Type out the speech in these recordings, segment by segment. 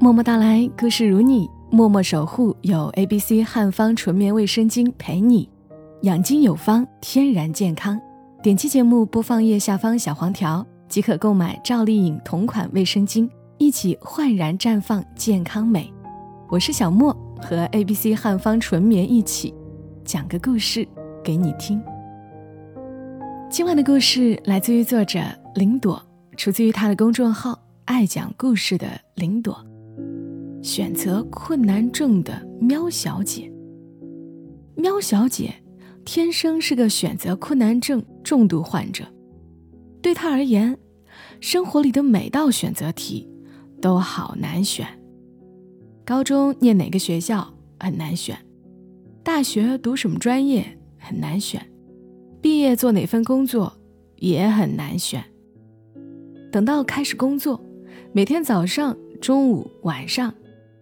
默默到来，故事如你，默默守护。有 A B C 汉方纯棉卫生巾陪你，养精有方，天然健康。点击节目播放页下方小黄条即可购买赵丽颖同款卫生巾，一起焕然绽放健康美。我是小莫，和 A B C 汉方纯棉一起讲个故事给你听。今晚的故事来自于作者林朵，出自于他的公众号“爱讲故事的林朵”。选择困难症的喵小姐，喵小姐天生是个选择困难症重度患者。对她而言，生活里的每道选择题都好难选。高中念哪个学校很难选，大学读什么专业很难选，毕业做哪份工作也很难选。等到开始工作，每天早上、中午、晚上。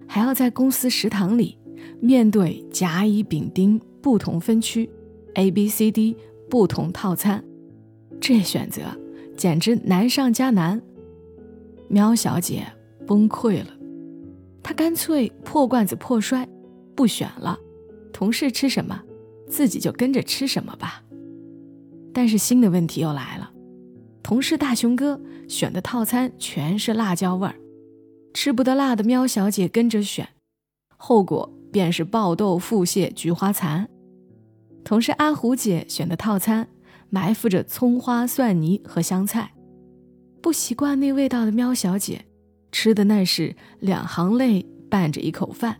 还要在公司食堂里面对甲乙丙丁不同分区，A B C D 不同套餐，这选择简直难上加难。喵小姐崩溃了，她干脆破罐子破摔，不选了。同事吃什么，自己就跟着吃什么吧。但是新的问题又来了，同事大熊哥选的套餐全是辣椒味儿。吃不得辣的喵小姐跟着选，后果便是爆痘、腹泻、菊花残。同事阿虎姐选的套餐埋伏着葱花、蒜泥和香菜，不习惯那味道的喵小姐吃的那是两行泪伴着一口饭。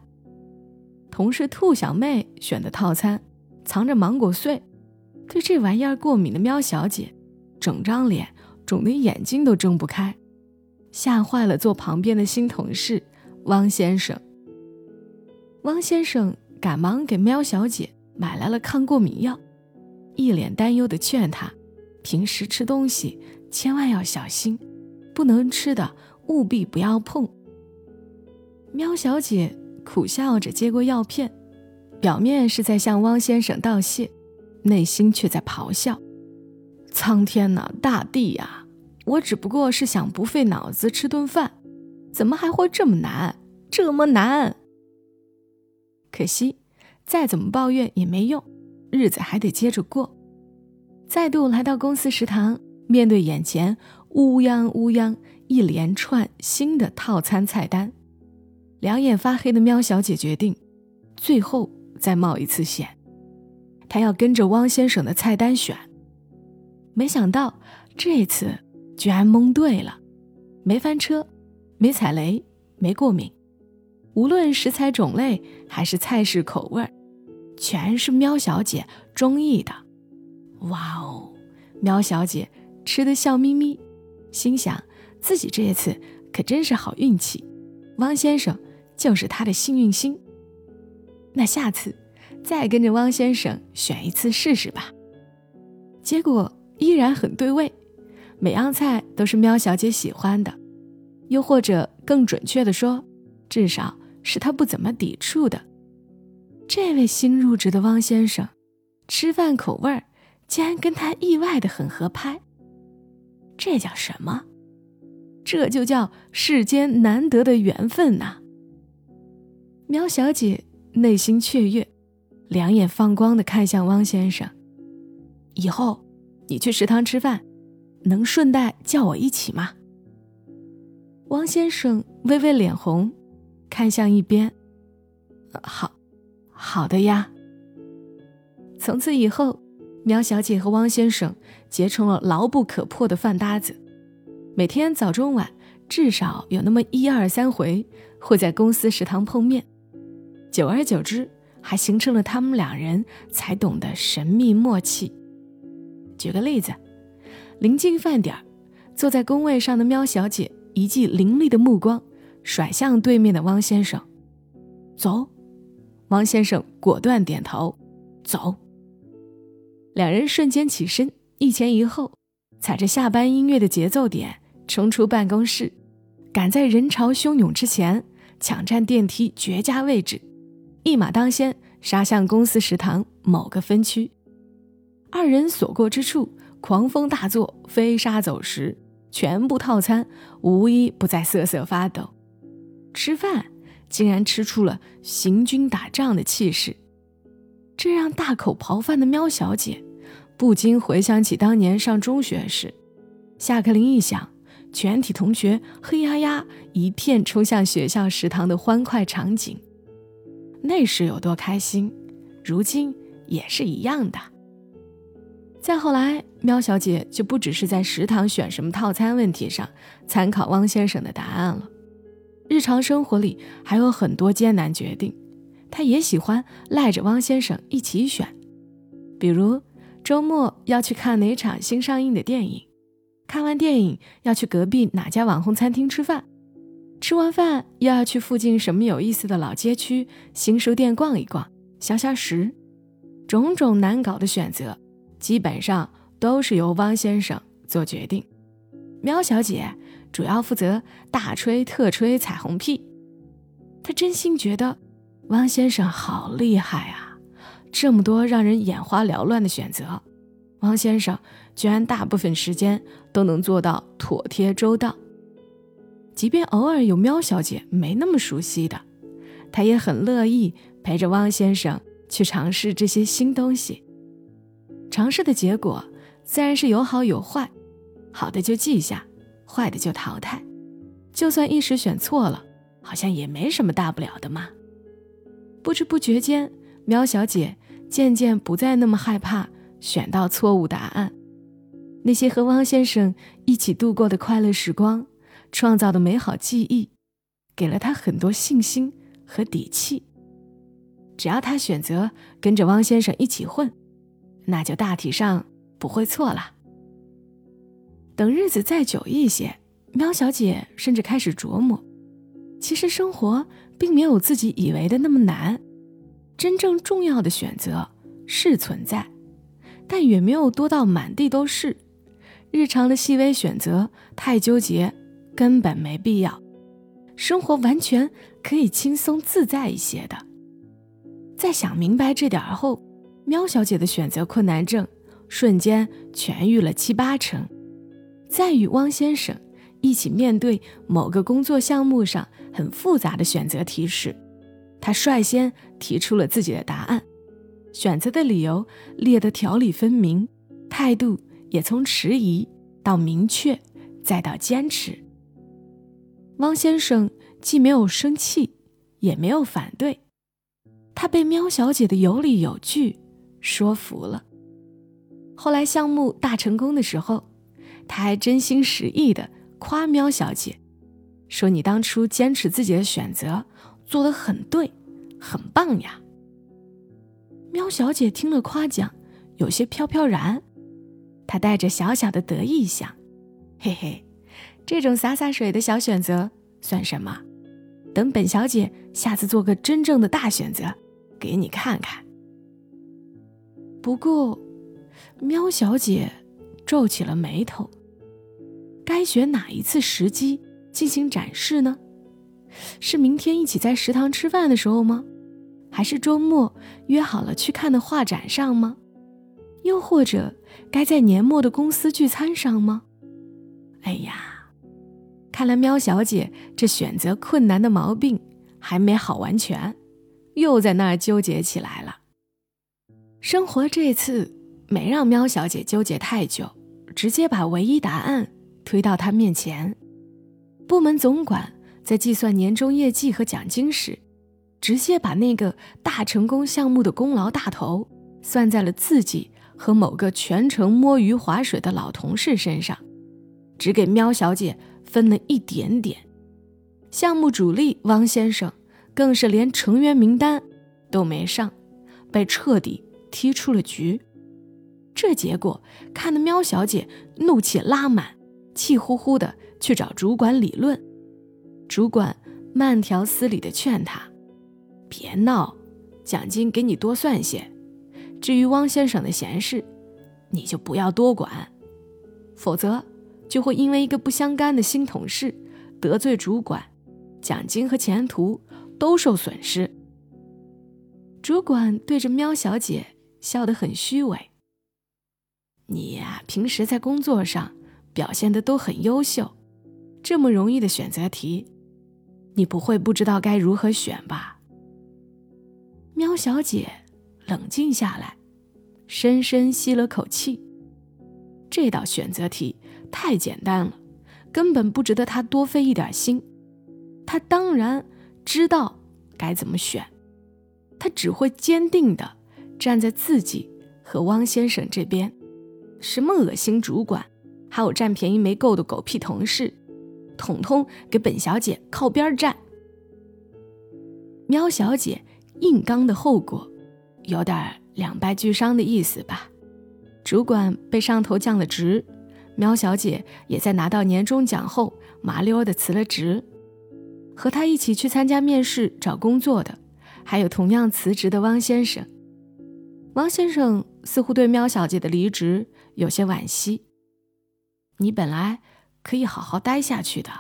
同事兔小妹选的套餐藏着芒果碎，对这玩意儿过敏的喵小姐整张脸肿得眼睛都睁不开。吓坏了坐旁边的新同事汪先生。汪先生赶忙给喵小姐买来了抗过敏药，一脸担忧地劝她：平时吃东西千万要小心，不能吃的务必不要碰。喵小姐苦笑着接过药片，表面是在向汪先生道谢，内心却在咆哮：苍天呐，大地呀！我只不过是想不费脑子吃顿饭，怎么还会这么难？这么难！可惜，再怎么抱怨也没用，日子还得接着过。再度来到公司食堂，面对眼前乌泱乌泱一连串新的套餐菜单，两眼发黑的喵小姐决定，最后再冒一次险。她要跟着汪先生的菜单选。没想到这次。居然蒙对了，没翻车，没踩雷，没过敏，无论食材种类还是菜式口味全是喵小姐中意的。哇哦，喵小姐吃的笑眯眯，心想自己这一次可真是好运气，汪先生就是她的幸运星。那下次再跟着汪先生选一次试试吧。结果依然很对味。每样菜都是喵小姐喜欢的，又或者更准确的说，至少是她不怎么抵触的。这位新入职的汪先生，吃饭口味儿竟然跟他意外的很合拍。这叫什么？这就叫世间难得的缘分呐！喵小姐内心雀跃，两眼放光的看向汪先生：“以后你去食堂吃饭。”能顺带叫我一起吗？汪先生微微脸红，看向一边。好，好的呀。从此以后，苗小姐和汪先生结成了牢不可破的饭搭子，每天早中晚至少有那么一二三回会在公司食堂碰面。久而久之，还形成了他们两人才懂的神秘默契。举个例子。临近饭点儿，坐在工位上的喵小姐一记凌厉的目光甩向对面的汪先生，走。汪先生果断点头，走。两人瞬间起身，一前一后，踩着下班音乐的节奏点冲出办公室，赶在人潮汹涌之前抢占电梯绝佳位置，一马当先杀向公司食堂某个分区。二人所过之处。狂风大作，飞沙走石，全部套餐无一不在瑟瑟发抖。吃饭竟然吃出了行军打仗的气势，这让大口刨饭的喵小姐不禁回想起当年上中学时，下课铃一响，全体同学黑压压一片冲向学校食堂的欢快场景。那时有多开心，如今也是一样的。再后来，喵小姐就不只是在食堂选什么套餐问题上参考汪先生的答案了，日常生活里还有很多艰难决定，她也喜欢赖着汪先生一起选。比如周末要去看哪场新上映的电影，看完电影要去隔壁哪家网红餐厅吃饭，吃完饭又要去附近什么有意思的老街区、新书店逛一逛、消消食，种种难搞的选择。基本上都是由汪先生做决定，喵小姐主要负责大吹特吹彩虹屁。她真心觉得汪先生好厉害啊，这么多让人眼花缭乱的选择，汪先生居然大部分时间都能做到妥帖周到。即便偶尔有喵小姐没那么熟悉的，她也很乐意陪着汪先生去尝试这些新东西。尝试的结果自然是有好有坏，好的就记下，坏的就淘汰。就算一时选错了，好像也没什么大不了的嘛。不知不觉间，喵小姐渐渐不再那么害怕选到错误答案。那些和汪先生一起度过的快乐时光，创造的美好记忆，给了她很多信心和底气。只要她选择跟着汪先生一起混。那就大体上不会错了。等日子再久一些，喵小姐甚至开始琢磨，其实生活并没有自己以为的那么难，真正重要的选择是存在，但远没有多到满地都是。日常的细微选择太纠结，根本没必要。生活完全可以轻松自在一些的。在想明白这点后。喵小姐的选择困难症瞬间痊愈了七八成，在与汪先生一起面对某个工作项目上很复杂的选择题时，她率先提出了自己的答案，选择的理由列得条理分明，态度也从迟疑到明确，再到坚持。汪先生既没有生气，也没有反对，他被喵小姐的有理有据。说服了。后来项目大成功的时候，他还真心实意的夸喵小姐，说你当初坚持自己的选择，做的很对，很棒呀。喵小姐听了夸奖，有些飘飘然，她带着小小的得意想：嘿嘿，这种洒洒水的小选择算什么？等本小姐下次做个真正的大选择，给你看看。不过，喵小姐皱起了眉头。该选哪一次时机进行展示呢？是明天一起在食堂吃饭的时候吗？还是周末约好了去看的画展上吗？又或者该在年末的公司聚餐上吗？哎呀，看来喵小姐这选择困难的毛病还没好完全，又在那儿纠结起来了。生活这次没让喵小姐纠结太久，直接把唯一答案推到她面前。部门总管在计算年终业绩和奖金时，直接把那个大成功项目的功劳大头算在了自己和某个全程摸鱼划水的老同事身上，只给喵小姐分了一点点。项目主力汪先生更是连成员名单都没上，被彻底。踢出了局，这结果看得喵小姐怒气拉满，气呼呼的去找主管理论。主管慢条斯理的劝她：“别闹，奖金给你多算些。至于汪先生的闲事，你就不要多管，否则就会因为一个不相干的新同事得罪主管，奖金和前途都受损失。”主管对着喵小姐。笑得很虚伪。你呀，平时在工作上表现的都很优秀，这么容易的选择题，你不会不知道该如何选吧？喵小姐冷静下来，深深吸了口气。这道选择题太简单了，根本不值得她多费一点心。她当然知道该怎么选，她只会坚定的站在自己和汪先生这边。什么恶心主管，还有占便宜没够的狗屁同事。统统给本小姐靠边站！喵小姐硬刚的后果，有点两败俱伤的意思吧？主管被上头降了职，喵小姐也在拿到年终奖后麻溜的辞了职。和她一起去参加面试找工作的，还有同样辞职的汪先生。汪先生似乎对喵小姐的离职有些惋惜。你本来。可以好好待下去的，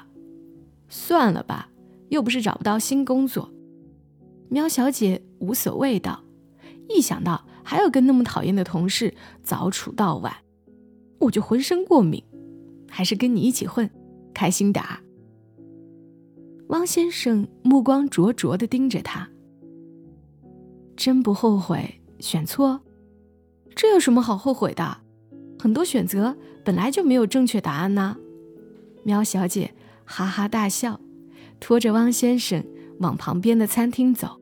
算了吧，又不是找不到新工作。喵小姐无所谓道，一想到还要跟那么讨厌的同事早处到晚，我就浑身过敏。还是跟你一起混，开心点儿。汪先生目光灼灼地盯着他，真不后悔选错？这有什么好后悔的？很多选择本来就没有正确答案呢。喵小姐哈哈大笑，拖着汪先生往旁边的餐厅走，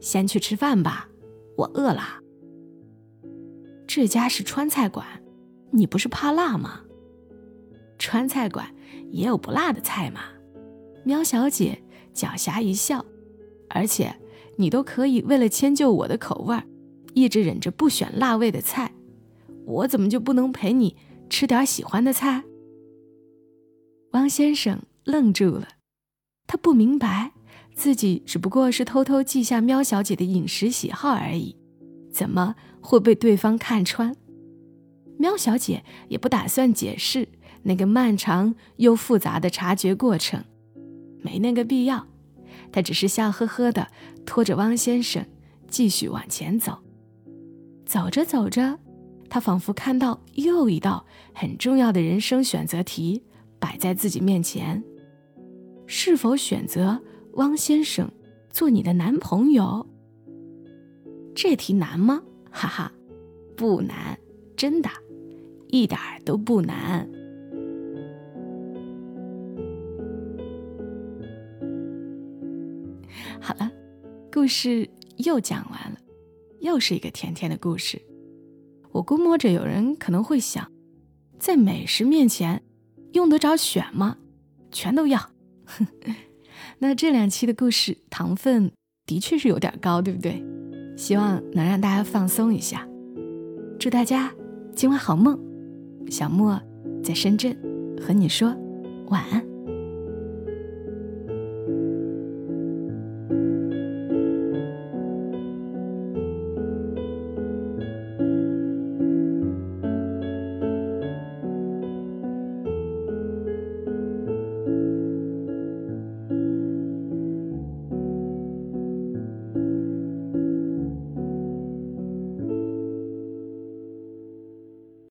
先去吃饭吧，我饿了。这家是川菜馆，你不是怕辣吗？川菜馆也有不辣的菜嘛。喵小姐狡黠一笑，而且你都可以为了迁就我的口味，一直忍着不选辣味的菜，我怎么就不能陪你吃点喜欢的菜？汪先生愣住了，他不明白，自己只不过是偷偷记下喵小姐的饮食喜好而已，怎么会被对方看穿？喵小姐也不打算解释那个漫长又复杂的察觉过程，没那个必要。她只是笑呵呵的拖着汪先生继续往前走。走着走着，他仿佛看到又一道很重要的人生选择题。摆在自己面前，是否选择汪先生做你的男朋友？这题难吗？哈哈，不难，真的，一点儿都不难。好了，故事又讲完了，又是一个甜甜的故事。我估摸着有人可能会想，在美食面前。用得着选吗？全都要。那这两期的故事糖分的确是有点高，对不对？希望能让大家放松一下。祝大家今晚好梦。小莫在深圳和你说晚安。